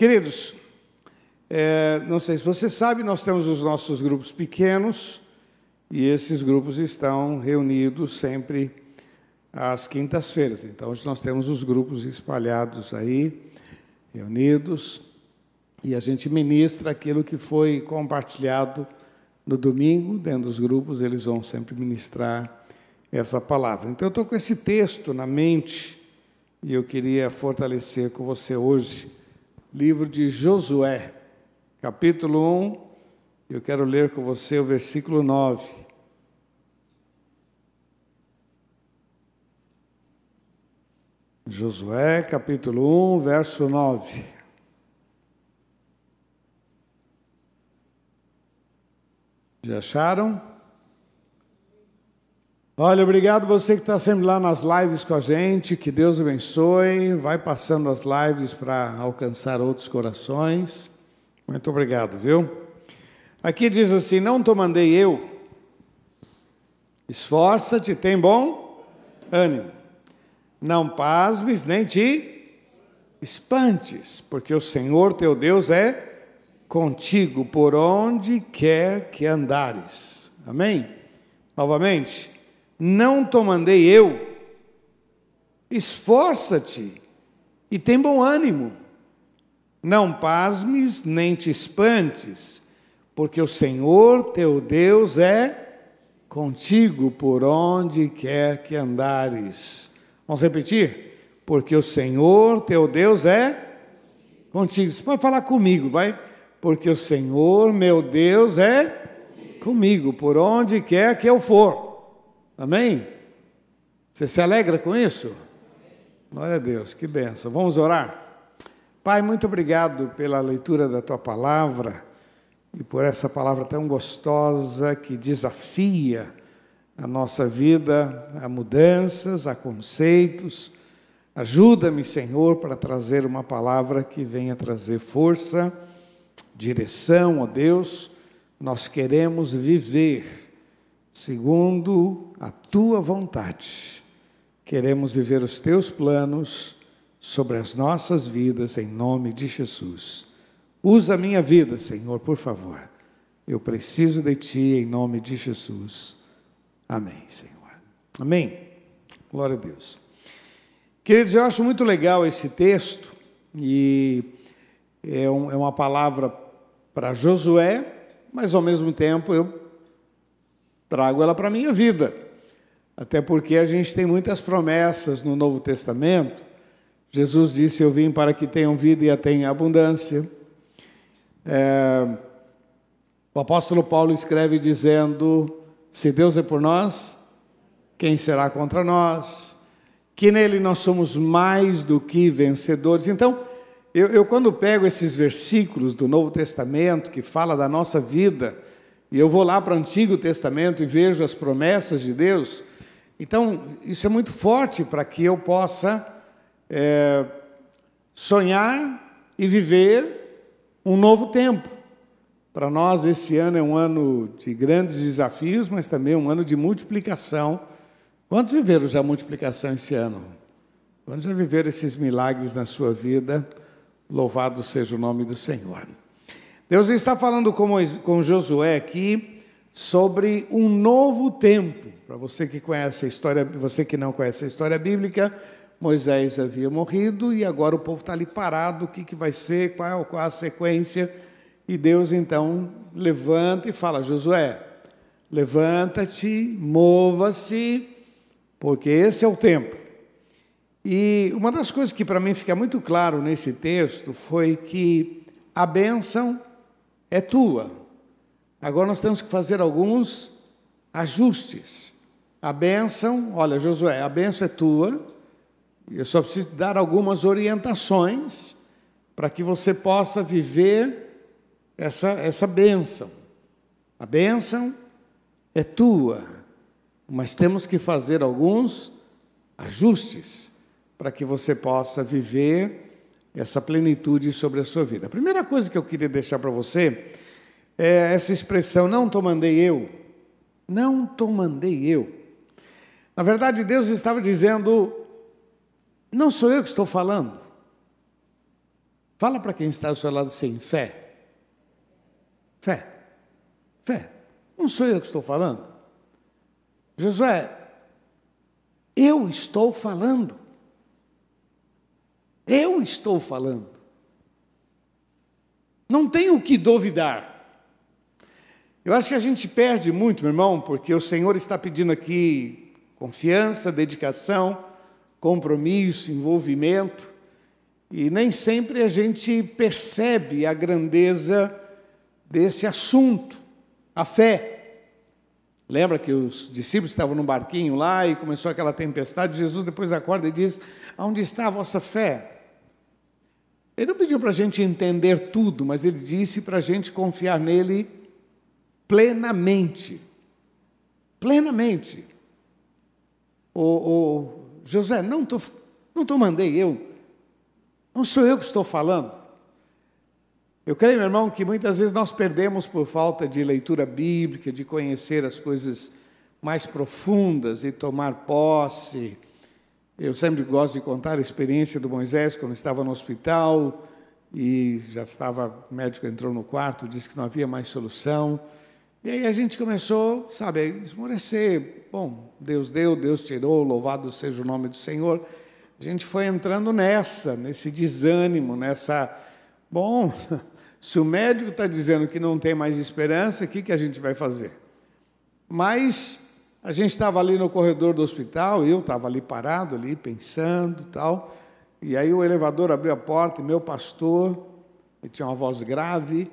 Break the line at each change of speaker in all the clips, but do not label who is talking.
Queridos, é, não sei se você sabe, nós temos os nossos grupos pequenos e esses grupos estão reunidos sempre às quintas-feiras. Então, hoje nós temos os grupos espalhados aí, reunidos, e a gente ministra aquilo que foi compartilhado no domingo, dentro dos grupos, eles vão sempre ministrar essa palavra. Então, eu estou com esse texto na mente e eu queria fortalecer com você hoje livro de Josué, capítulo 1. Eu quero ler com você o versículo 9. Josué, capítulo 1, verso 9. Já acharam? Olha, obrigado você que está sempre lá nas lives com a gente, que Deus abençoe. Vai passando as lives para alcançar outros corações. Muito obrigado, viu? Aqui diz assim: Não te mandei eu, esforça-te, tem bom ânimo, não pasmes nem te espantes, porque o Senhor teu Deus é contigo por onde quer que andares. Amém? Novamente não te mandei eu. Esforça-te e tem bom ânimo. Não pasmes nem te espantes, porque o Senhor teu Deus é contigo por onde quer que andares. Vamos repetir? Porque o Senhor teu Deus é contigo. Você pode falar comigo, vai? Porque o Senhor meu Deus é comigo por onde quer que eu for. Amém? Você se alegra com isso? Glória a Deus, que benção. Vamos orar? Pai, muito obrigado pela leitura da tua palavra e por essa palavra tão gostosa que desafia a nossa vida a mudanças, a conceitos. Ajuda-me, Senhor, para trazer uma palavra que venha trazer força, direção, ó Deus. Nós queremos viver segundo a tua vontade. Queremos viver os teus planos sobre as nossas vidas, em nome de Jesus. Usa a minha vida, Senhor, por favor. Eu preciso de ti, em nome de Jesus. Amém, Senhor. Amém. Glória a Deus. Queridos, eu acho muito legal esse texto e é, um, é uma palavra para Josué, mas ao mesmo tempo eu trago ela para a minha vida. Até porque a gente tem muitas promessas no Novo Testamento. Jesus disse: Eu vim para que tenham vida e a tenham abundância. É, o apóstolo Paulo escreve dizendo: Se Deus é por nós, quem será contra nós? Que nele nós somos mais do que vencedores. Então, eu, eu quando pego esses versículos do Novo Testamento que fala da nossa vida, e eu vou lá para o Antigo Testamento e vejo as promessas de Deus, então isso é muito forte para que eu possa é, sonhar e viver um novo tempo. Para nós, esse ano é um ano de grandes desafios, mas também um ano de multiplicação. Quantos viveram já multiplicação esse ano? Quantos já viveram esses milagres na sua vida? Louvado seja o nome do Senhor. Deus está falando com, com Josué aqui sobre um novo tempo. Para você que conhece a história, você que não conhece a história bíblica, Moisés havia morrido e agora o povo está ali parado. O que, que vai ser? Qual, qual a sequência? E Deus então levanta e fala: Josué, levanta-te, mova-se, porque esse é o tempo. E uma das coisas que para mim fica muito claro nesse texto foi que a bênção é tua. Agora nós temos que fazer alguns ajustes. A bênção, olha, Josué, a bênção é tua. Eu só preciso dar algumas orientações para que você possa viver essa, essa bênção. A bênção é tua, mas temos que fazer alguns ajustes para que você possa viver essa plenitude sobre a sua vida. A primeira coisa que eu queria deixar para você é essa expressão: não te mandei eu. Não te mandei eu. Na verdade, Deus estava dizendo: não sou eu que estou falando. Fala para quem está ao seu lado sem fé. Fé. Fé. Não sou eu que estou falando. Josué, eu estou falando. Eu estou falando. Não tenho o que duvidar. Eu acho que a gente perde muito, meu irmão, porque o Senhor está pedindo aqui confiança, dedicação, compromisso, envolvimento, e nem sempre a gente percebe a grandeza desse assunto, a fé. Lembra que os discípulos estavam no barquinho lá e começou aquela tempestade? Jesus depois acorda e diz: Onde está a vossa fé? Ele não pediu para a gente entender tudo, mas ele disse para a gente confiar nele plenamente. Plenamente. O, o José, não tô, não tô mandei eu, não sou eu que estou falando. Eu creio, meu irmão, que muitas vezes nós perdemos por falta de leitura bíblica, de conhecer as coisas mais profundas e tomar posse. Eu sempre gosto de contar a experiência do Moisés quando estava no hospital e já estava, o médico entrou no quarto, disse que não havia mais solução. E aí a gente começou, sabe, a esmorecer. Bom, Deus deu, Deus tirou, louvado seja o nome do Senhor. A gente foi entrando nessa, nesse desânimo, nessa. Bom, se o médico está dizendo que não tem mais esperança, o que, que a gente vai fazer? Mas a gente estava ali no corredor do hospital, eu estava ali parado, ali pensando tal. E aí o elevador abriu a porta e meu pastor, ele tinha uma voz grave,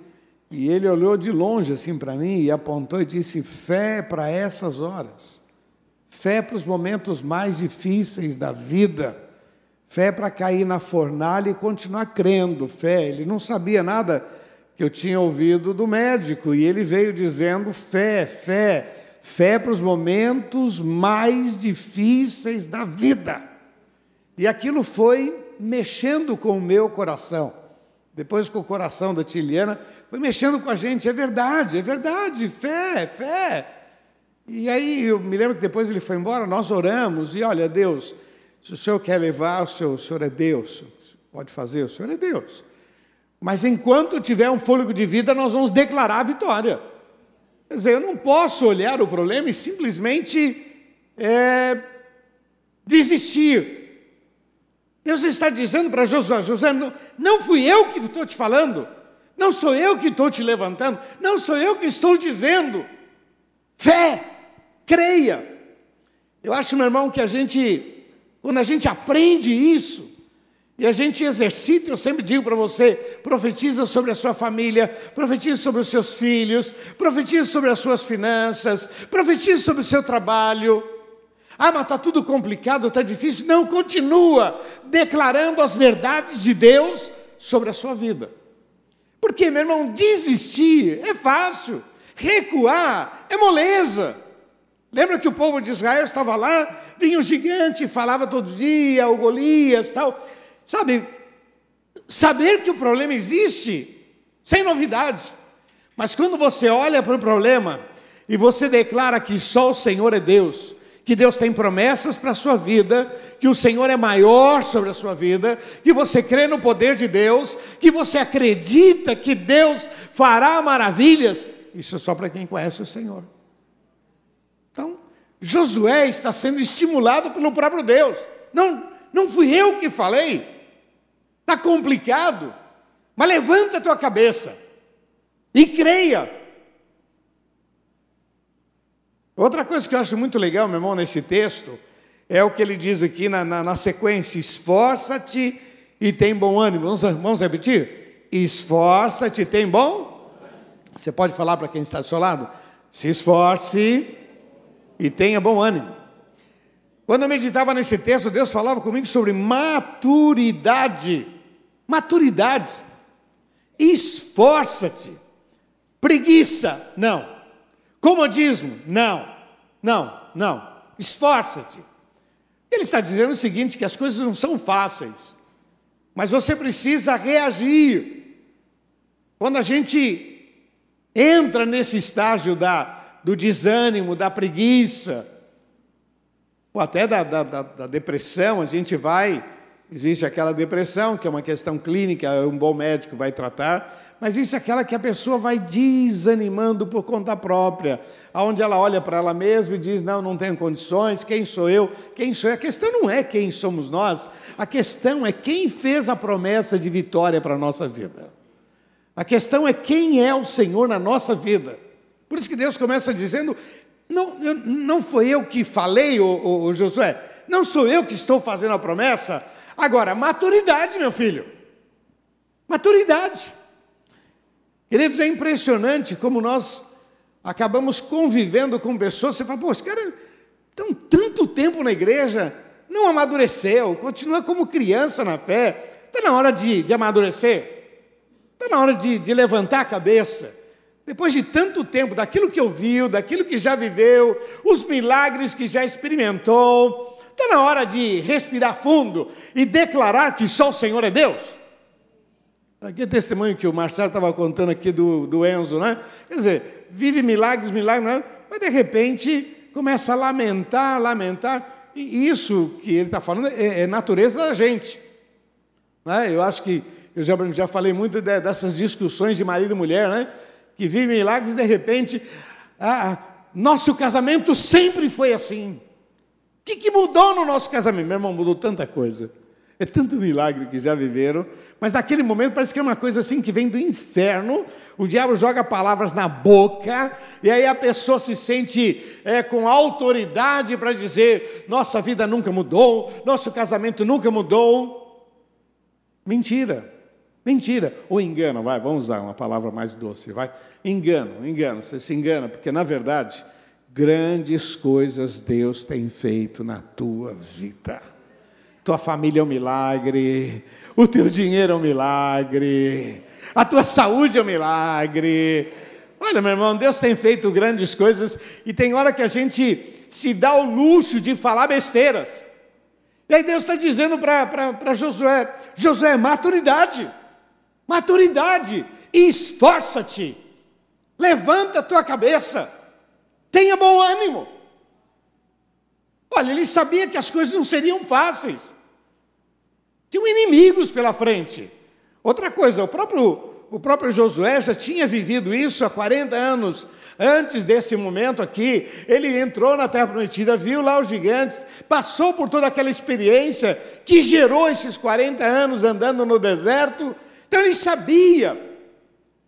e ele olhou de longe assim para mim e apontou e disse: fé para essas horas, fé para os momentos mais difíceis da vida, fé para cair na fornalha e continuar crendo, fé. Ele não sabia nada que eu tinha ouvido do médico e ele veio dizendo: fé, fé, fé para os momentos mais difíceis da vida. E aquilo foi mexendo com o meu coração. Depois com o coração da Tiliana, foi mexendo com a gente, é verdade, é verdade, fé, fé. E aí eu me lembro que depois ele foi embora, nós oramos, e olha, Deus, se o Senhor quer levar, o Senhor, o Senhor é Deus, pode fazer, o Senhor é Deus. Mas enquanto tiver um fôlego de vida, nós vamos declarar a vitória. Quer dizer, eu não posso olhar o problema e simplesmente é, desistir. Deus está dizendo para Josué: José, não, não fui eu que estou te falando. Não sou eu que estou te levantando, não sou eu que estou dizendo. Fé, creia. Eu acho, meu irmão, que a gente, quando a gente aprende isso, e a gente exercita, eu sempre digo para você: profetiza sobre a sua família, profetiza sobre os seus filhos, profetiza sobre as suas finanças, profetiza sobre o seu trabalho. Ah, mas está tudo complicado, está difícil. Não, continua declarando as verdades de Deus sobre a sua vida. Porque, meu irmão, desistir é fácil, recuar é moleza. Lembra que o povo de Israel estava lá, vinha o gigante, falava todo dia, o Golias, tal. Sabe, saber que o problema existe, sem novidade. Mas quando você olha para o problema e você declara que só o Senhor é Deus, que Deus tem promessas para a sua vida, que o Senhor é maior sobre a sua vida, que você crê no poder de Deus, que você acredita que Deus fará maravilhas. Isso é só para quem conhece o Senhor. Então, Josué está sendo estimulado pelo próprio Deus. Não, não fui eu que falei. Está complicado. Mas levanta a tua cabeça e creia. Outra coisa que eu acho muito legal, meu irmão, nesse texto, é o que ele diz aqui na, na, na sequência: esforça-te e tem bom ânimo. Vamos, vamos repetir? Esforça-te e tem bom? Você pode falar para quem está do seu lado? Se esforce e tenha bom ânimo. Quando eu meditava nesse texto, Deus falava comigo sobre maturidade. Maturidade. Esforça-te. Preguiça, não. Comodismo? Não, não, não. Esforça-te. Ele está dizendo o seguinte: que as coisas não são fáceis, mas você precisa reagir. Quando a gente entra nesse estágio da, do desânimo, da preguiça, ou até da, da, da, da depressão, a gente vai Existe aquela depressão, que é uma questão clínica, um bom médico vai tratar, mas existe aquela que a pessoa vai desanimando por conta própria, aonde ela olha para ela mesma e diz: Não, não tenho condições, quem sou eu? Quem sou eu? A questão não é quem somos nós, a questão é quem fez a promessa de vitória para a nossa vida. A questão é quem é o Senhor na nossa vida. Por isso que Deus começa dizendo: Não, eu, não foi eu que falei, o Josué, não sou eu que estou fazendo a promessa Agora, maturidade, meu filho. Maturidade. Queridos, é impressionante como nós acabamos convivendo com pessoas. Você fala, pô, esse cara estão tanto tempo na igreja, não amadureceu, continua como criança na fé. Está na hora de, de amadurecer. Está na hora de, de levantar a cabeça. Depois de tanto tempo, daquilo que ouviu, daquilo que já viveu, os milagres que já experimentou, Está na hora de respirar fundo e declarar que só o Senhor é Deus. Aqui é testemunho que o Marcelo estava contando aqui do, do Enzo, né? Quer dizer, vive milagres, milagres, né? mas de repente começa a lamentar, lamentar. E isso que ele está falando é, é, natureza da gente. Né? Eu acho que eu já, já falei muito de, dessas discussões de marido e mulher, né? Que vive milagres e de repente, ah, nosso casamento sempre foi assim que, que mudou no nosso casamento? Meu irmão, mudou tanta coisa. É tanto milagre que já viveram, mas naquele momento parece que é uma coisa assim que vem do inferno. O diabo joga palavras na boca, e aí a pessoa se sente é, com autoridade para dizer: nossa vida nunca mudou, nosso casamento nunca mudou. Mentira, mentira. Ou engano, vai, vamos usar uma palavra mais doce, vai. Engano, engano, você se engana, porque na verdade Grandes coisas Deus tem feito na tua vida. Tua família é um milagre, o teu dinheiro é um milagre, a tua saúde é um milagre. Olha, meu irmão, Deus tem feito grandes coisas e tem hora que a gente se dá o luxo de falar besteiras. E aí Deus está dizendo para Josué: Josué, maturidade, maturidade, esforça-te, levanta a tua cabeça. Tenha bom ânimo. Olha, ele sabia que as coisas não seriam fáceis. Tinham inimigos pela frente. Outra coisa, o próprio, o próprio Josué já tinha vivido isso há 40 anos antes desse momento aqui. Ele entrou na Terra Prometida, viu lá os gigantes, passou por toda aquela experiência que gerou esses 40 anos andando no deserto. Então ele sabia.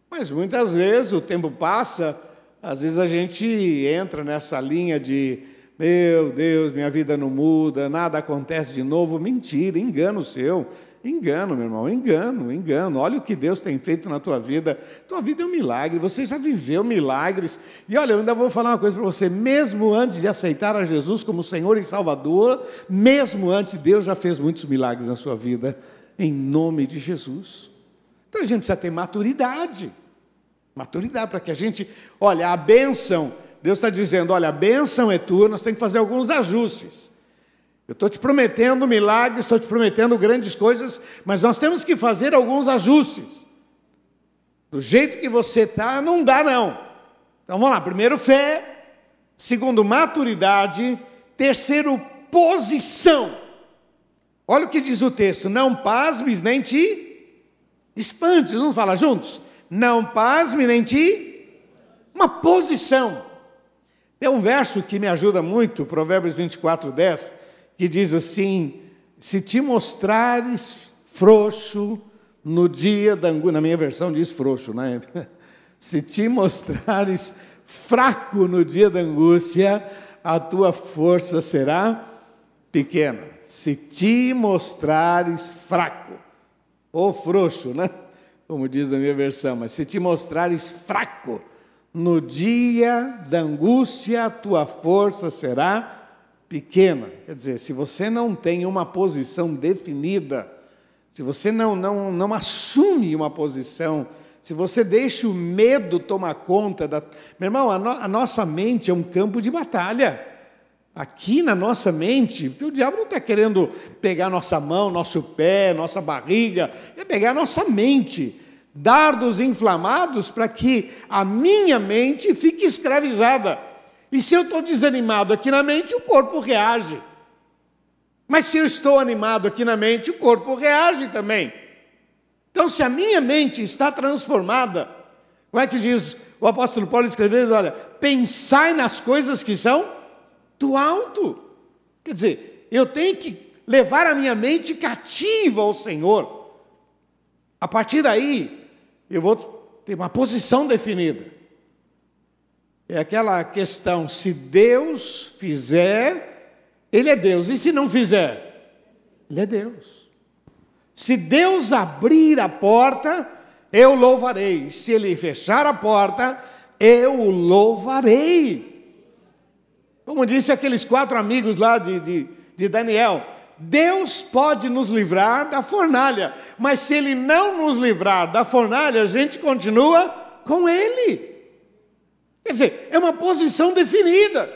Mas muitas vezes o tempo passa às vezes a gente entra nessa linha de, meu Deus, minha vida não muda, nada acontece de novo. Mentira, engano seu. Engano, meu irmão, engano, engano. Olha o que Deus tem feito na tua vida. Tua vida é um milagre, você já viveu milagres. E olha, eu ainda vou falar uma coisa para você: mesmo antes de aceitar a Jesus como Senhor e Salvador, mesmo antes, Deus já fez muitos milagres na sua vida, em nome de Jesus. Então a gente precisa ter maturidade. Maturidade, para que a gente, olha, a bênção, Deus está dizendo, olha, a bênção é tua, nós temos que fazer alguns ajustes. Eu estou te prometendo milagres, estou te prometendo grandes coisas, mas nós temos que fazer alguns ajustes. Do jeito que você está, não dá não. Então vamos lá, primeiro fé, segundo maturidade, terceiro posição. Olha o que diz o texto: não pasmes nem te espantes. Vamos falar juntos? Não pasme nem te uma posição. Tem um verso que me ajuda muito, Provérbios 24, 10, que diz assim: Se te mostrares frouxo no dia da angústia, na minha versão diz frouxo, né? Se te mostrares fraco no dia da angústia, a tua força será pequena. Se te mostrares fraco ou frouxo, né? Como diz na minha versão, mas se te mostrares fraco no dia da angústia, a tua força será pequena. Quer dizer, se você não tem uma posição definida, se você não, não, não assume uma posição, se você deixa o medo tomar conta da. Meu irmão, a, no, a nossa mente é um campo de batalha. Aqui na nossa mente, porque o diabo não está querendo pegar nossa mão, nosso pé, nossa barriga, é pegar nossa mente, dardos inflamados para que a minha mente fique escravizada. E se eu estou desanimado aqui na mente, o corpo reage. Mas se eu estou animado aqui na mente, o corpo reage também. Então, se a minha mente está transformada, como é que diz o apóstolo Paulo escrevendo? Olha, pensai nas coisas que são do alto. Quer dizer, eu tenho que levar a minha mente cativa ao Senhor. A partir daí, eu vou ter uma posição definida. É aquela questão: se Deus fizer, ele é Deus. E se não fizer? Ele é Deus. Se Deus abrir a porta, eu louvarei. Se ele fechar a porta, eu o louvarei. Como disse aqueles quatro amigos lá de, de, de Daniel, Deus pode nos livrar da fornalha, mas se Ele não nos livrar da fornalha, a gente continua com Ele. Quer dizer, é uma posição definida.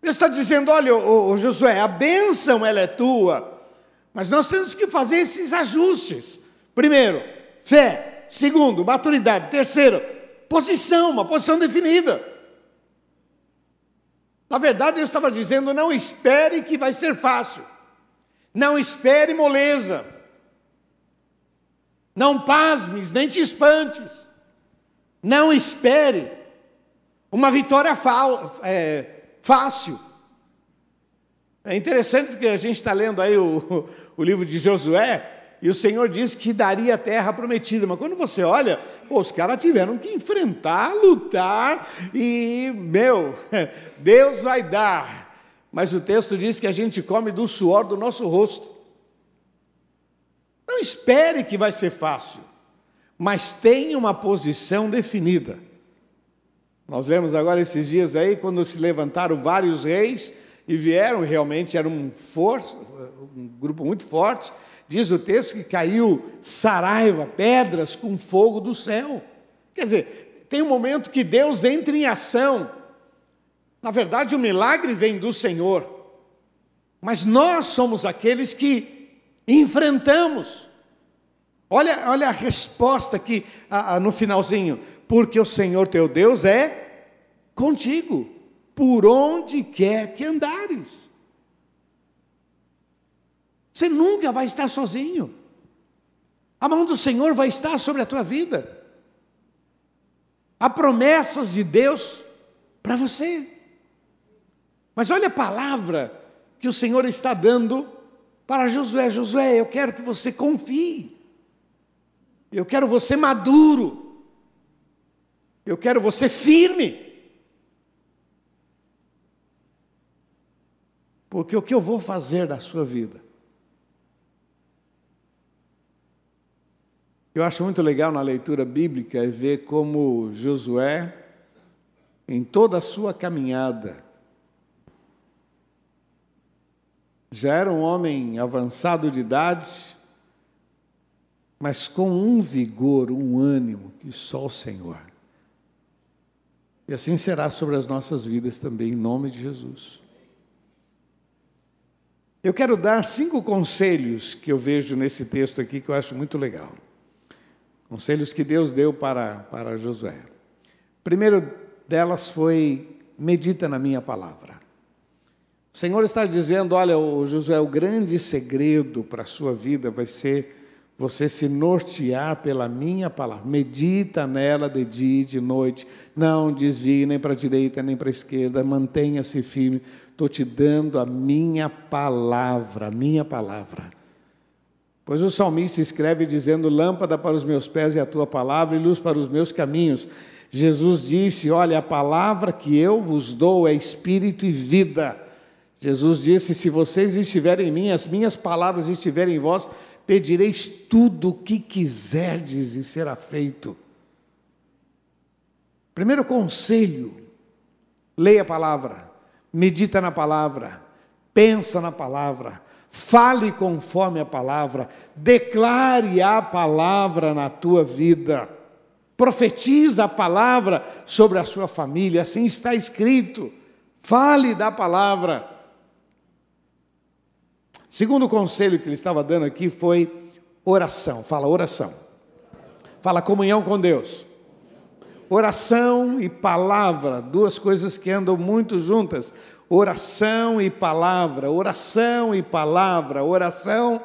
Deus está dizendo: olha, ô, ô, Josué, a bênção ela é tua, mas nós temos que fazer esses ajustes. Primeiro, fé. Segundo, maturidade. Terceiro, posição, uma posição definida. Na verdade, eu estava dizendo: não espere que vai ser fácil. Não espere moleza. Não pasmes, nem te espantes. Não espere uma vitória é, fácil. É interessante porque a gente está lendo aí o, o livro de Josué e o Senhor diz que daria a terra prometida, mas quando você olha, os caras tiveram que enfrentar, lutar e, meu, Deus vai dar. Mas o texto diz que a gente come do suor do nosso rosto. Não espere que vai ser fácil, mas tenha uma posição definida. Nós lemos agora esses dias aí, quando se levantaram vários reis e vieram, realmente era um, força, um grupo muito forte. Diz o texto que caiu saraiva, pedras com fogo do céu. Quer dizer, tem um momento que Deus entra em ação. Na verdade, o milagre vem do Senhor. Mas nós somos aqueles que enfrentamos. Olha, olha a resposta aqui no finalzinho porque o Senhor teu Deus é contigo, por onde quer que andares. Você nunca vai estar sozinho. A mão do Senhor vai estar sobre a tua vida. Há promessas de Deus para você. Mas olha a palavra que o Senhor está dando para Josué: Josué, eu quero que você confie. Eu quero você maduro. Eu quero você firme. Porque o que eu vou fazer da sua vida? Eu acho muito legal na leitura bíblica ver como Josué, em toda a sua caminhada, já era um homem avançado de idade, mas com um vigor, um ânimo que só o Senhor. E assim será sobre as nossas vidas também, em nome de Jesus. Eu quero dar cinco conselhos que eu vejo nesse texto aqui que eu acho muito legal. Conselhos que Deus deu para, para Josué. primeiro delas foi: medita na minha palavra. O Senhor está dizendo: olha, Josué, o grande segredo para a sua vida vai ser você se nortear pela minha palavra, medita nela de dia e de noite, não desvie nem para a direita nem para a esquerda, mantenha-se firme, estou te dando a minha palavra, a minha palavra. Pois o salmista escreve dizendo: Lâmpada para os meus pés é a tua palavra e luz para os meus caminhos. Jesus disse: Olha, a palavra que eu vos dou é espírito e vida. Jesus disse: Se vocês estiverem em mim, as minhas palavras estiverem em vós, pedireis tudo o que quiserdes e será feito. Primeiro conselho: leia a palavra, medita na palavra, pensa na palavra, fale conforme a palavra, declare a palavra na tua vida, profetiza a palavra sobre a sua família, assim está escrito. Fale da palavra. Segundo conselho que ele estava dando aqui foi oração. Fala oração. Fala comunhão com Deus. Oração e palavra, duas coisas que andam muito juntas. Oração e palavra, oração e palavra, oração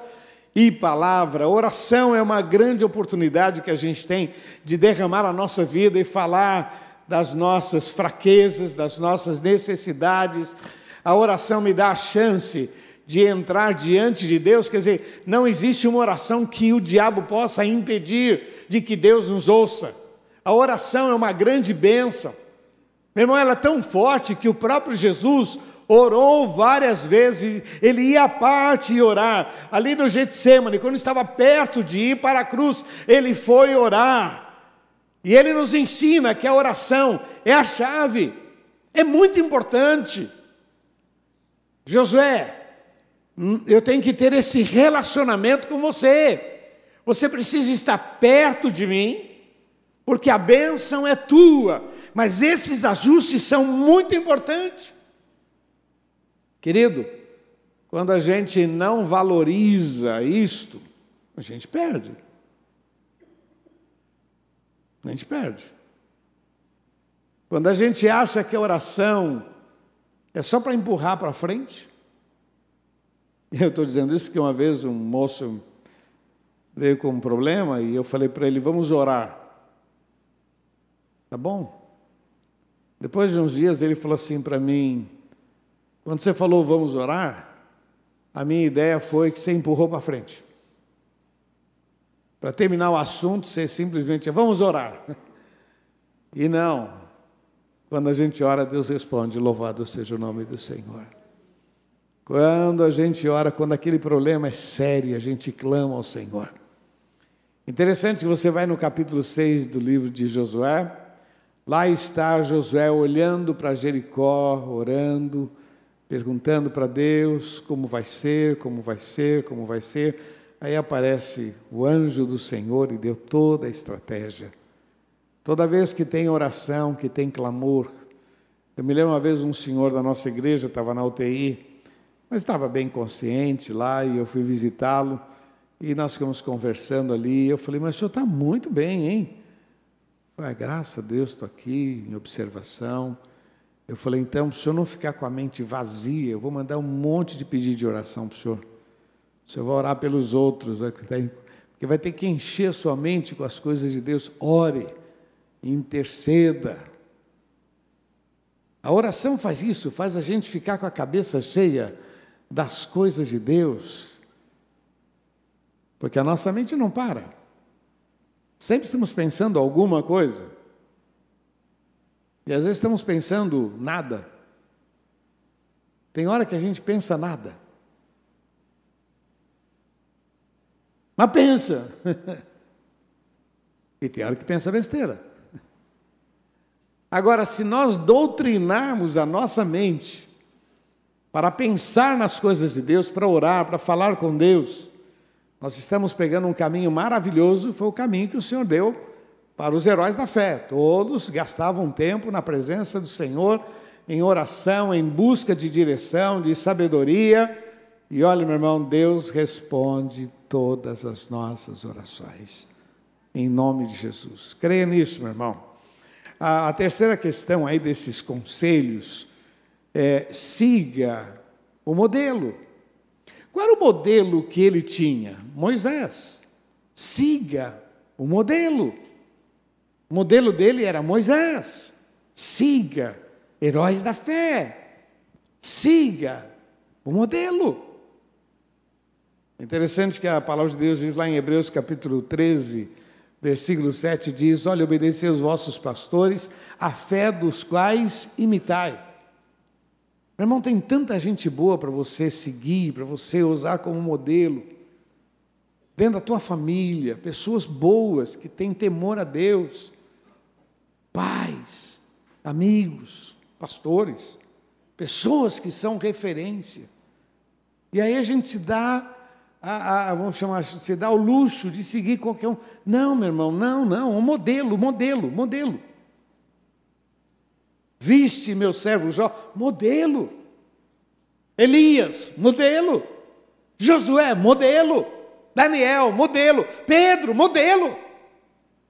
e palavra. Oração é uma grande oportunidade que a gente tem de derramar a nossa vida e falar das nossas fraquezas, das nossas necessidades. A oração me dá a chance de entrar diante de Deus, quer dizer, não existe uma oração que o diabo possa impedir de que Deus nos ouça. A oração é uma grande bênção. Meu irmão, ela é tão forte que o próprio Jesus orou várias vezes, ele ia à parte e orar. Ali no Getsemane, quando estava perto de ir para a cruz, ele foi orar. E ele nos ensina que a oração é a chave, é muito importante. Josué, hum, eu tenho que ter esse relacionamento com você. Você precisa estar perto de mim, porque a bênção é tua, mas esses ajustes são muito importantes. Querido, quando a gente não valoriza isto, a gente perde. A gente perde. Quando a gente acha que a oração é só para empurrar para frente, eu estou dizendo isso porque uma vez um moço veio com um problema e eu falei para ele: vamos orar. Tá bom? Depois de uns dias ele falou assim para mim: quando você falou vamos orar, a minha ideia foi que você empurrou para frente. Para terminar o assunto, você simplesmente vamos orar. E não. Quando a gente ora, Deus responde: Louvado seja o nome do Senhor. Quando a gente ora, quando aquele problema é sério, a gente clama ao Senhor. Interessante que você vai no capítulo 6 do livro de Josué, lá está Josué olhando para Jericó, orando, perguntando para Deus como vai ser, como vai ser, como vai ser. Aí aparece o anjo do Senhor e deu toda a estratégia. Toda vez que tem oração, que tem clamor. Eu me lembro uma vez um senhor da nossa igreja estava na UTI, mas estava bem consciente lá e eu fui visitá-lo e nós ficamos conversando ali. Eu falei, mas o senhor está muito bem, hein? Falei, graças a Deus estou aqui em observação. Eu falei, então, para o senhor não ficar com a mente vazia, eu vou mandar um monte de pedido de oração para o senhor. O senhor vai orar pelos outros, porque vai ter que encher a sua mente com as coisas de Deus. Ore, interceda. A oração faz isso, faz a gente ficar com a cabeça cheia das coisas de Deus. Porque a nossa mente não para. Sempre estamos pensando alguma coisa. E às vezes estamos pensando nada. Tem hora que a gente pensa nada. Mas pensa. e tem hora que pensa besteira. Agora, se nós doutrinarmos a nossa mente para pensar nas coisas de Deus, para orar, para falar com Deus, nós estamos pegando um caminho maravilhoso, foi o caminho que o Senhor deu para os heróis da fé. Todos gastavam tempo na presença do Senhor, em oração, em busca de direção, de sabedoria. E olha, meu irmão, Deus responde todas as nossas orações, em nome de Jesus. Creia nisso, meu irmão. A, a terceira questão aí desses conselhos é: siga o modelo. Qual era o modelo que ele tinha? Moisés. Siga o modelo. O modelo dele era Moisés. Siga heróis da fé. Siga o modelo. Interessante que a palavra de Deus diz lá em Hebreus capítulo 13, versículo 7 diz: Olha, obedecei os vossos pastores, a fé dos quais imitai. Meu irmão, tem tanta gente boa para você seguir, para você usar como modelo. Dentro da tua família, pessoas boas que têm temor a Deus pais, amigos, pastores, pessoas que são referência. E aí a gente se dá, a, a, vamos chamar, se dá o luxo de seguir qualquer um. Não, meu irmão, não, não, um modelo, modelo, modelo. Viste meu servo Jó, modelo. Elias, modelo. Josué, modelo. Daniel, modelo. Pedro, modelo.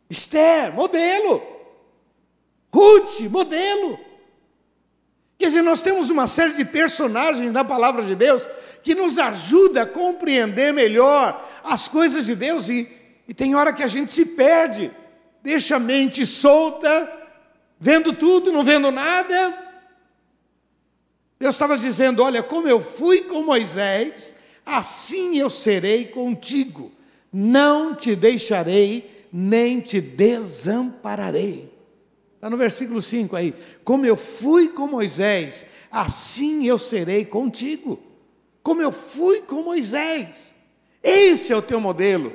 Esther, modelo. Ruth, modelo. Quer dizer, nós temos uma série de personagens na palavra de Deus que nos ajuda a compreender melhor as coisas de Deus e, e tem hora que a gente se perde, deixa a mente solta, vendo tudo, não vendo nada. Deus estava dizendo: Olha, como eu fui com Moisés, assim eu serei contigo, não te deixarei, nem te desampararei. Está no versículo 5 aí. Como eu fui com Moisés, assim eu serei contigo. Como eu fui com Moisés. Esse é o teu modelo.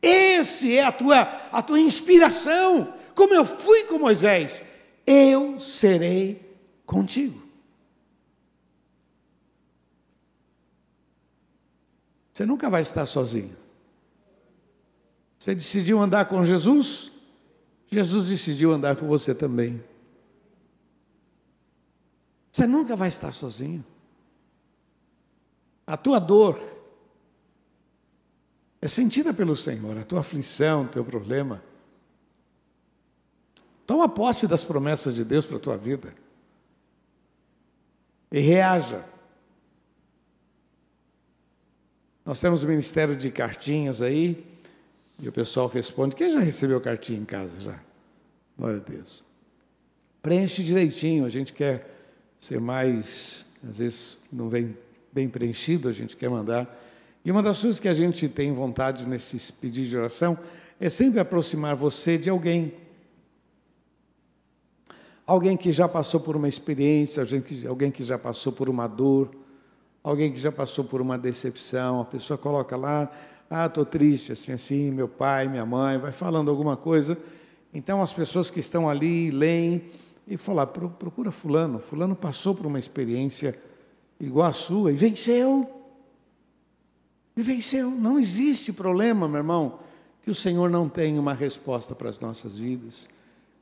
Esse é a tua, a tua inspiração. Como eu fui com Moisés, eu serei contigo. Você nunca vai estar sozinho. Você decidiu andar com Jesus? Jesus decidiu andar com você também. Você nunca vai estar sozinho. A tua dor é sentida pelo Senhor, a tua aflição, o teu problema. Toma posse das promessas de Deus para a tua vida. E reaja. Nós temos o ministério de cartinhas aí, e o pessoal responde: quem já recebeu cartinha em casa já? Glória a Deus. Preenche direitinho, a gente quer ser mais, às vezes não vem bem preenchido, a gente quer mandar. E uma das coisas que a gente tem vontade nesses pedidos de oração é sempre aproximar você de alguém. Alguém que já passou por uma experiência, alguém que, já passou por uma dor, alguém que já passou por uma decepção. A pessoa coloca lá, ah, estou triste, assim, assim, meu pai, minha mãe, vai falando alguma coisa. Então as pessoas que estão ali leem e falam, procura fulano, fulano passou por uma experiência igual à sua e venceu. E venceu. Não existe problema, meu irmão, que o Senhor não tenha uma resposta para as nossas vidas.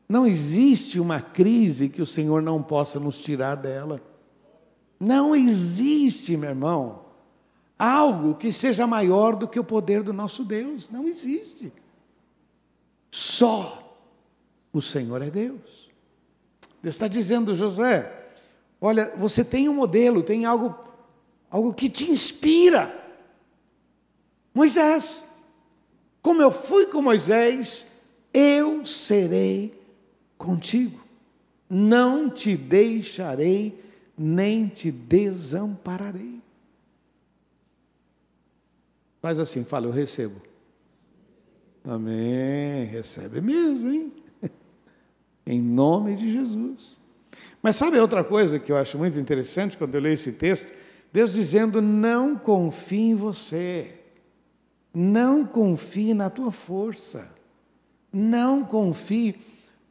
Não existe uma crise que o Senhor não possa nos tirar dela. Não existe, meu irmão, algo que seja maior do que o poder do nosso Deus. Não existe. Só o Senhor é Deus. Deus está dizendo, Josué, olha, você tem um modelo, tem algo, algo que te inspira. Moisés, como eu fui com Moisés, eu serei contigo. Não te deixarei, nem te desampararei. Faz assim, fala, eu recebo. Amém. Recebe mesmo, hein? em nome de Jesus. Mas sabe outra coisa que eu acho muito interessante quando eu leio esse texto? Deus dizendo: não confie em você, não confie na tua força, não confie.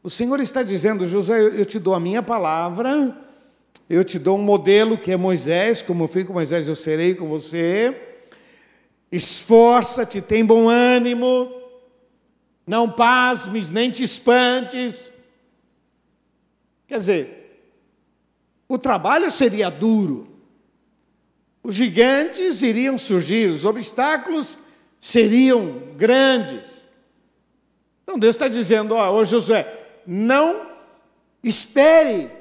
O Senhor está dizendo, José, eu te dou a minha palavra, eu te dou um modelo que é Moisés, como eu fui com Moisés, eu serei com você esforça-te, tem bom ânimo, não pasmes, nem te espantes. Quer dizer, o trabalho seria duro, os gigantes iriam surgir, os obstáculos seriam grandes. Então Deus está dizendo: ó, ô Josué, não espere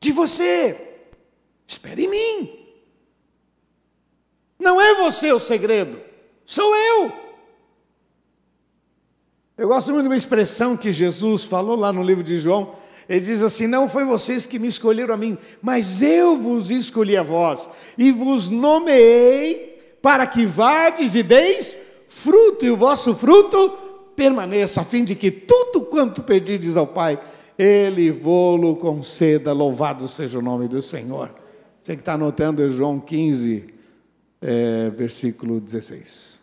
de você, espere em mim. Não é você o segredo, sou eu. Eu gosto muito de uma expressão que Jesus falou lá no livro de João. Ele diz assim: Não foi vocês que me escolheram a mim, mas eu vos escolhi a vós e vos nomeei para que vades e deis fruto, e o vosso fruto permaneça, a fim de que tudo quanto pedirdes ao Pai, Ele vô-lo conceda. Louvado seja o nome do Senhor. Você que está anotando é João 15, é, versículo 16.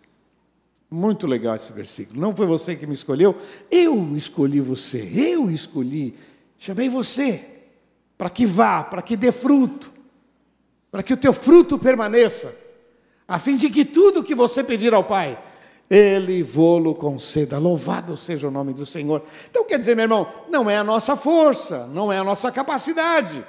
Muito legal esse versículo. Não foi você que me escolheu, eu escolhi você, eu escolhi, chamei você para que vá, para que dê fruto, para que o teu fruto permaneça, a fim de que tudo que você pedir ao Pai, Ele vô-lo conceda. Louvado seja o nome do Senhor. Então quer dizer, meu irmão, não é a nossa força, não é a nossa capacidade.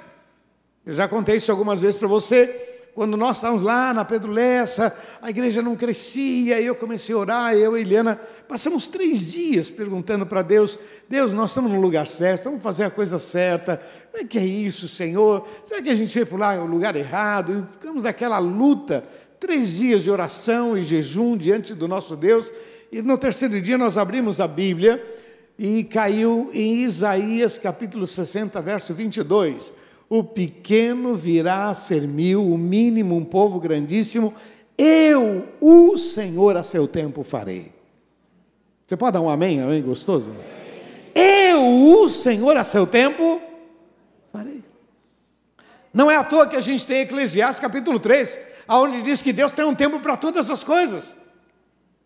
Eu já contei isso algumas vezes para você quando nós estávamos lá na Pedro Lessa, a igreja não crescia, e eu comecei a orar, eu e Eliana Passamos três dias perguntando para Deus: Deus, nós estamos no lugar certo, vamos fazer a coisa certa. Como é que é isso, Senhor? Será que a gente veio para o lugar errado? E ficamos naquela luta. Três dias de oração e jejum diante do nosso Deus. E no terceiro dia nós abrimos a Bíblia e caiu em Isaías capítulo 60, verso 22. O pequeno virá a ser mil, o mínimo um povo grandíssimo. Eu, o Senhor, a seu tempo farei. Você pode dar um amém? Amém gostoso? Eu, o Senhor, a seu tempo farei. Não é à toa que a gente tem Eclesiastes capítulo 3, onde diz que Deus tem um tempo para todas as coisas.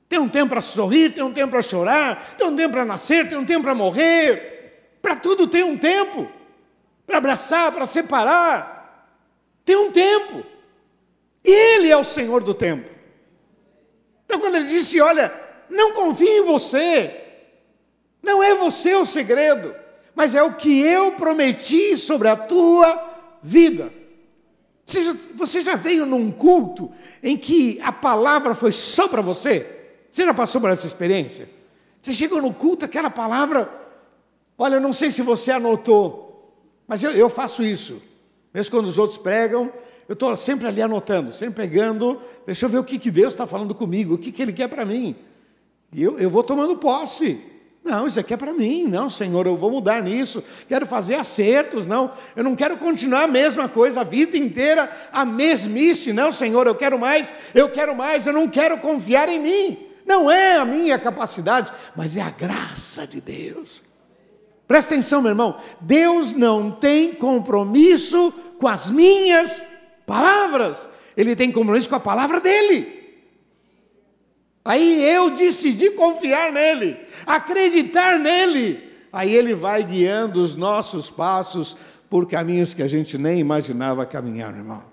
Tem um tempo para sorrir, tem um tempo para chorar, tem um tempo para nascer, tem um tempo para morrer. Para tudo tem um tempo. Para abraçar, para separar. Tem um tempo. Ele é o Senhor do tempo. Então, quando ele disse: Olha, não confie em você, não é você o segredo, mas é o que eu prometi sobre a tua vida. Você já veio num culto em que a palavra foi só para você? Você já passou por essa experiência? Você chegou no culto, aquela palavra, olha, eu não sei se você anotou, mas eu, eu faço isso. Mesmo quando os outros pregam, eu estou sempre ali anotando, sempre pegando, deixa eu ver o que, que Deus está falando comigo, o que, que Ele quer para mim. E eu, eu vou tomando posse. Não, isso aqui é para mim. Não, Senhor, eu vou mudar nisso. Quero fazer acertos. Não, eu não quero continuar a mesma coisa a vida inteira, a mesmice. Não, Senhor, eu quero mais, eu quero mais, eu não quero confiar em mim. Não é a minha capacidade, mas é a graça de Deus. Presta atenção, meu irmão. Deus não tem compromisso com as minhas palavras, ele tem compromisso com a palavra dele. Aí eu decidi confiar nele, acreditar nele. Aí ele vai guiando os nossos passos por caminhos que a gente nem imaginava caminhar, irmão.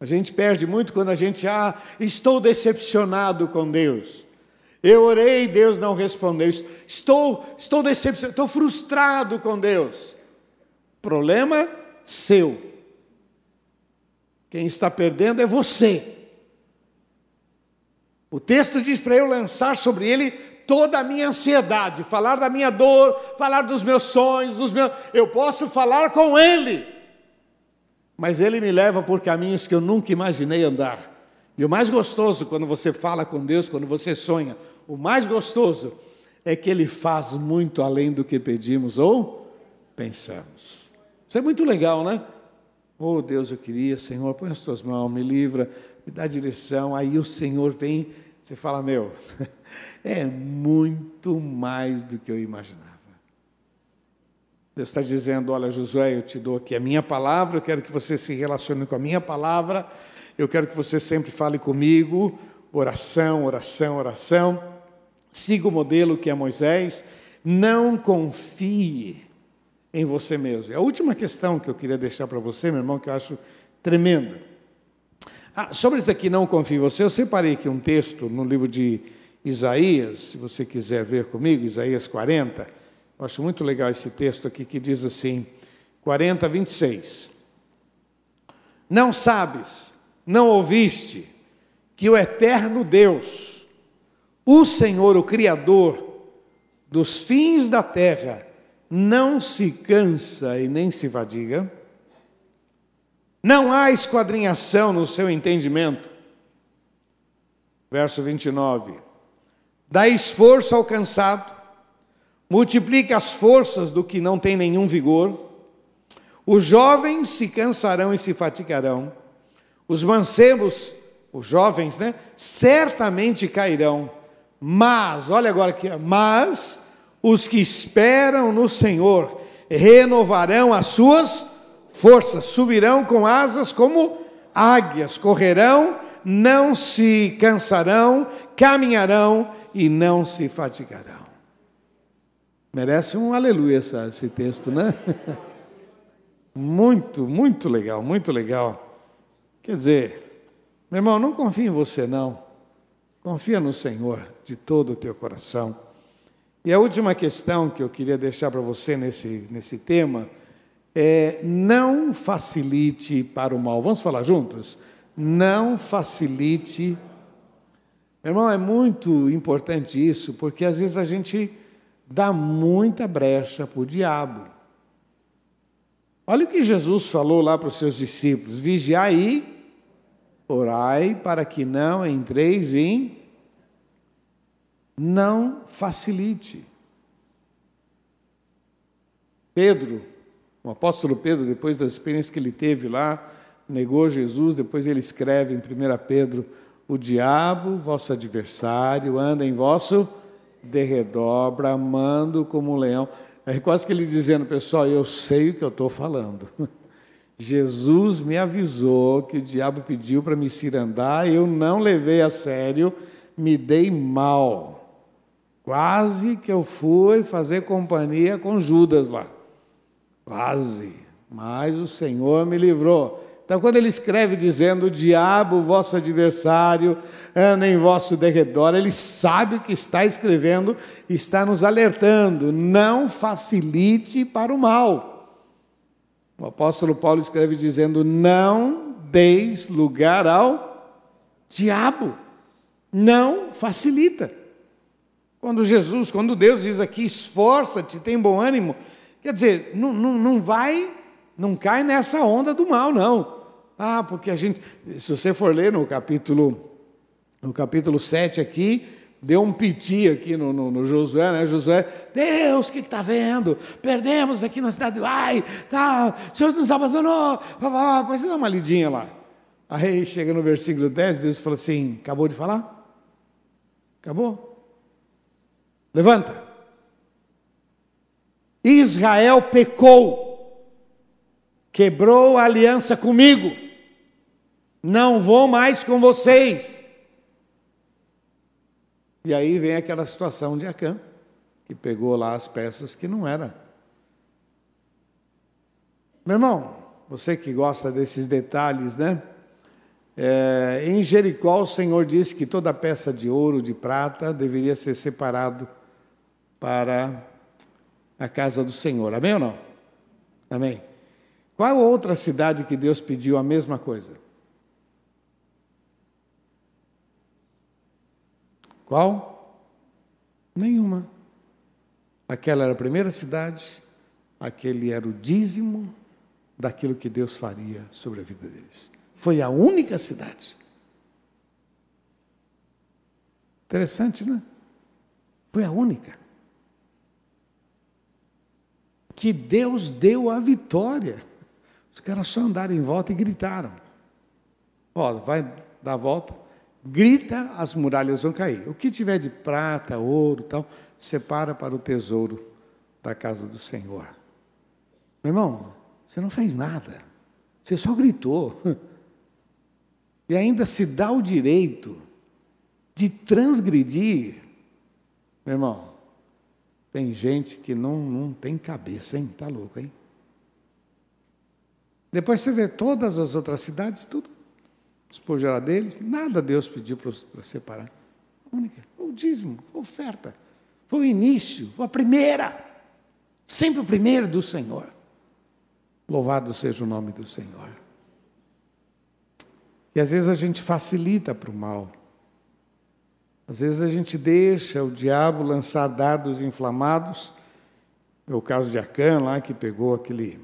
A gente perde muito quando a gente, ah, estou decepcionado com Deus. Eu orei, Deus não respondeu. Estou, estou decepcionado, estou frustrado com Deus. Problema seu. Quem está perdendo é você. O texto diz para eu lançar sobre ele toda a minha ansiedade, falar da minha dor, falar dos meus sonhos, dos meus. Eu posso falar com ele, mas ele me leva por caminhos que eu nunca imaginei andar. E o mais gostoso quando você fala com Deus, quando você sonha, o mais gostoso é que ele faz muito além do que pedimos ou pensamos. Isso é muito legal, né? Oh Deus, eu queria, Senhor, põe as tuas mãos, me livra, me dá direção. Aí o Senhor vem, você fala, meu, é muito mais do que eu imaginava. Deus está dizendo: Olha, Josué, eu te dou aqui a minha palavra, eu quero que você se relacione com a minha palavra, eu quero que você sempre fale comigo, oração, oração, oração. Siga o modelo que é Moisés, não confie em você mesmo. A última questão que eu queria deixar para você, meu irmão, que eu acho tremenda. Ah, sobre isso aqui, não confio em você, eu separei aqui um texto no livro de Isaías, se você quiser ver comigo, Isaías 40. Eu acho muito legal esse texto aqui que diz assim, 40, 26. Não sabes, não ouviste, que o eterno Deus, o Senhor, o Criador dos fins da terra, não se cansa e nem se fadiga, não há esquadrinhação no seu entendimento. Verso 29. Dá esforço ao cansado, multiplica as forças do que não tem nenhum vigor. Os jovens se cansarão e se fatigarão. Os mancebos, os jovens, né, certamente cairão. Mas, olha agora aqui, mas os que esperam no Senhor renovarão as suas forças, subirão com asas como águias, correrão, não se cansarão, caminharão e não se fatigarão. Merece um aleluia esse texto, né? Muito, muito legal, muito legal. Quer dizer, meu irmão, não confia em você, não. Confia no Senhor de todo o teu coração. E a última questão que eu queria deixar para você nesse, nesse tema é não facilite para o mal. Vamos falar juntos? Não facilite. Meu irmão, é muito importante isso, porque às vezes a gente dá muita brecha para o diabo. Olha o que Jesus falou lá para os seus discípulos: vigiai orai para que não entreis em. Não facilite. Pedro, o apóstolo Pedro, depois das experiências que ele teve lá, negou Jesus, depois ele escreve em 1 Pedro: O diabo, vosso adversário, anda em vosso derredor, bramando como um leão. É quase que ele dizendo, pessoal, eu sei o que eu estou falando. Jesus me avisou que o diabo pediu para me cirandar, eu não levei a sério, me dei mal. Quase que eu fui fazer companhia com Judas lá. Quase. Mas o Senhor me livrou. Então, quando ele escreve dizendo: O diabo, vosso adversário, anda em vosso derredor, ele sabe que está escrevendo, está nos alertando: não facilite para o mal. O apóstolo Paulo escreve dizendo: Não deis lugar ao diabo, não facilita. Quando Jesus, quando Deus diz aqui, esforça-te, tem bom ânimo, quer dizer, não, não, não vai, não cai nessa onda do mal, não. Ah, porque a gente, se você for ler no capítulo, no capítulo 7 aqui, deu um piti aqui no, no, no Josué, né? Josué, Deus, o que está vendo? Perdemos aqui na cidade, ai, tá, o Senhor nos abandonou, mas dá uma lidinha lá. Aí chega no versículo 10, Deus falou assim: acabou de falar? Acabou? Levanta. Israel pecou, quebrou a aliança comigo não vou mais com vocês. E aí vem aquela situação de Acã, que pegou lá as peças que não era. Meu irmão, você que gosta desses detalhes, né? É, em Jericó, o Senhor disse que toda peça de ouro, de prata, deveria ser separado para a casa do Senhor. Amém ou não? Amém. Qual outra cidade que Deus pediu a mesma coisa? Qual? Nenhuma. Aquela era a primeira cidade, aquele era o dízimo daquilo que Deus faria sobre a vida deles. Foi a única cidade. Interessante, né? Foi a única. Que Deus deu a vitória. Os caras só andaram em volta e gritaram. Ó, vai dar a volta, grita, as muralhas vão cair. O que tiver de prata, ouro, tal, separa para o tesouro da casa do Senhor. Meu irmão, você não fez nada. Você só gritou. E ainda se dá o direito de transgredir. Meu irmão, tem gente que não, não tem cabeça, hein? Tá louco, hein? Depois você vê todas as outras cidades, tudo despojar deles, nada Deus pediu para separar. A única, o dízimo, a oferta. Foi o início, a primeira. Sempre o primeiro do Senhor. Louvado seja o nome do Senhor. E às vezes a gente facilita para o mal. Às vezes a gente deixa o diabo lançar dardos inflamados. É o caso de Acã lá, que pegou aquele,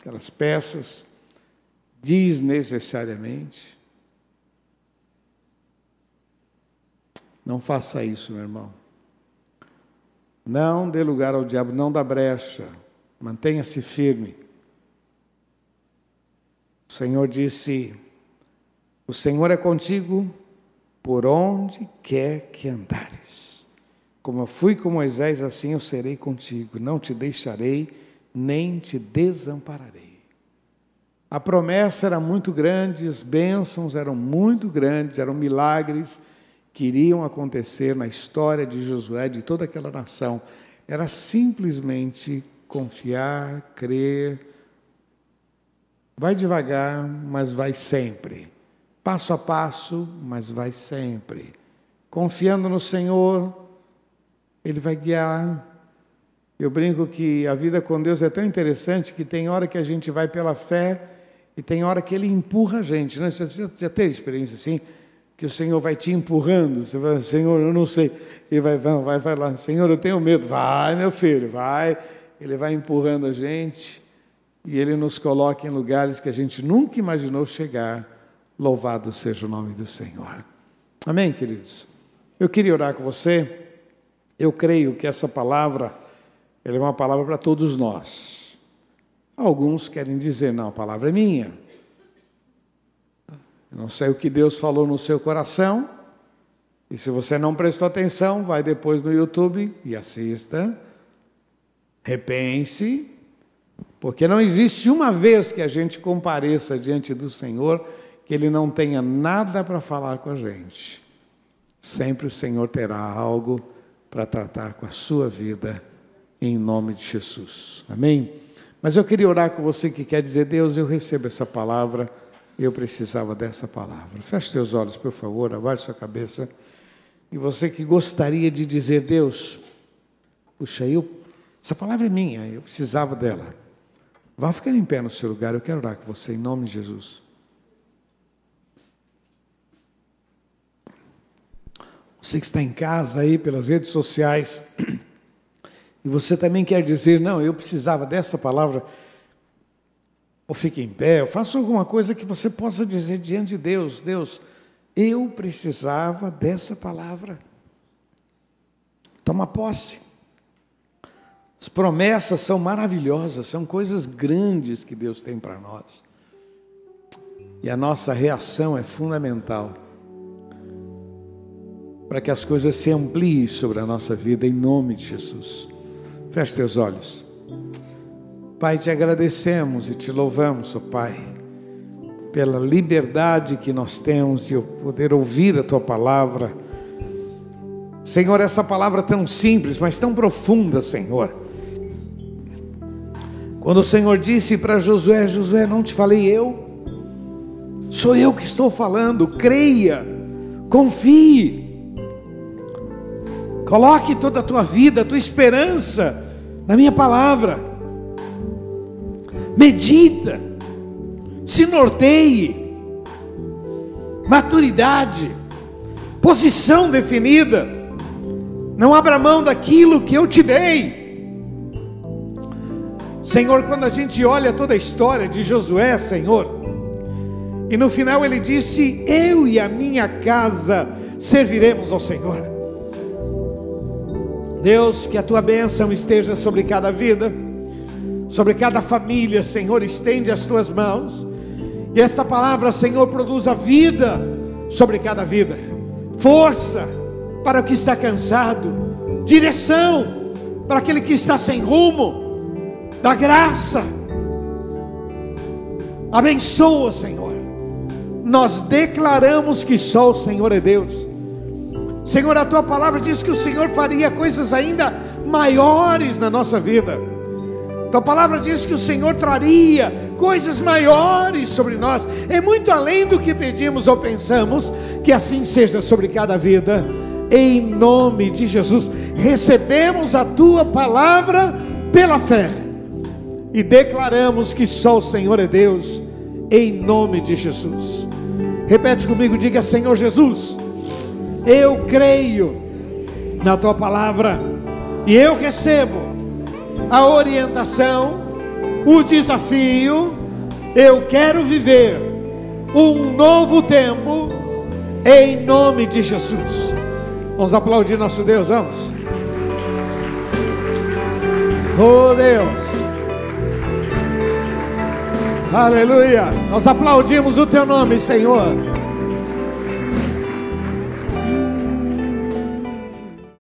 aquelas peças desnecessariamente. Não faça isso, meu irmão. Não dê lugar ao diabo, não dá brecha. Mantenha-se firme. O Senhor disse: O Senhor é contigo por onde quer que andares. Como eu fui com Moisés, assim eu serei contigo. Não te deixarei, nem te desampararei. A promessa era muito grande, as bênçãos eram muito grandes, eram milagres que iriam acontecer na história de Josué, de toda aquela nação, era simplesmente confiar, crer. Vai devagar, mas vai sempre. Passo a passo, mas vai sempre. Confiando no Senhor, Ele vai guiar. Eu brinco que a vida com Deus é tão interessante que tem hora que a gente vai pela fé e tem hora que Ele empurra a gente. Né? Você já teve experiência assim? que o Senhor vai te empurrando. Você vai, Senhor, eu não sei. E vai, vai, vai, vai lá, Senhor, eu tenho medo. Vai, meu filho, vai. Ele vai empurrando a gente e ele nos coloca em lugares que a gente nunca imaginou chegar. Louvado seja o nome do Senhor. Amém, queridos? Eu queria orar com você. Eu creio que essa palavra é uma palavra para todos nós. Alguns querem dizer, não, a palavra é minha. Eu não sei o que Deus falou no seu coração. E se você não prestou atenção, vai depois no YouTube e assista. Repense, porque não existe uma vez que a gente compareça diante do Senhor Ele não tenha nada para falar com a gente. Sempre o Senhor terá algo para tratar com a sua vida, em nome de Jesus. Amém? Mas eu queria orar com você que quer dizer, Deus, eu recebo essa palavra, eu precisava dessa palavra. Feche seus olhos, por favor, abaixe sua cabeça. E você que gostaria de dizer, Deus, puxa, eu, essa palavra é minha, eu precisava dela. Vá ficar em pé no seu lugar, eu quero orar com você, em nome de Jesus. Você que está em casa aí pelas redes sociais, e você também quer dizer, não, eu precisava dessa palavra, ou fique em pé, ou faça alguma coisa que você possa dizer diante de Deus: Deus, eu precisava dessa palavra. Toma posse. As promessas são maravilhosas, são coisas grandes que Deus tem para nós. E a nossa reação é fundamental para que as coisas se ampliem sobre a nossa vida, em nome de Jesus. Feche teus olhos. Pai, te agradecemos e te louvamos, oh Pai, pela liberdade que nós temos de poder ouvir a tua palavra. Senhor, essa palavra tão simples, mas tão profunda, Senhor. Quando o Senhor disse para Josué: Josué, não te falei eu, sou eu que estou falando, creia, confie. Coloque toda a tua vida, a tua esperança na minha palavra. Medita, se norteie, maturidade, posição definida. Não abra mão daquilo que eu te dei. Senhor, quando a gente olha toda a história de Josué, Senhor, e no final ele disse: Eu e a minha casa serviremos ao Senhor. Deus, que a tua bênção esteja sobre cada vida, sobre cada família, Senhor, estende as tuas mãos. E esta palavra, Senhor, produza vida sobre cada vida, força para o que está cansado, direção para aquele que está sem rumo, da graça. Abençoa, Senhor. Nós declaramos que só o Senhor é Deus Senhor, a tua palavra diz que o Senhor faria coisas ainda maiores na nossa vida. Tua palavra diz que o Senhor traria coisas maiores sobre nós. É muito além do que pedimos ou pensamos, que assim seja sobre cada vida. Em nome de Jesus, recebemos a tua palavra pela fé e declaramos que só o Senhor é Deus, em nome de Jesus. Repete comigo, diga: Senhor Jesus eu creio na tua palavra e eu recebo a orientação, o desafio. Eu quero viver um novo tempo em nome de Jesus. Vamos aplaudir nosso Deus, vamos. Oh Deus. Aleluia. Nós aplaudimos o teu nome, Senhor.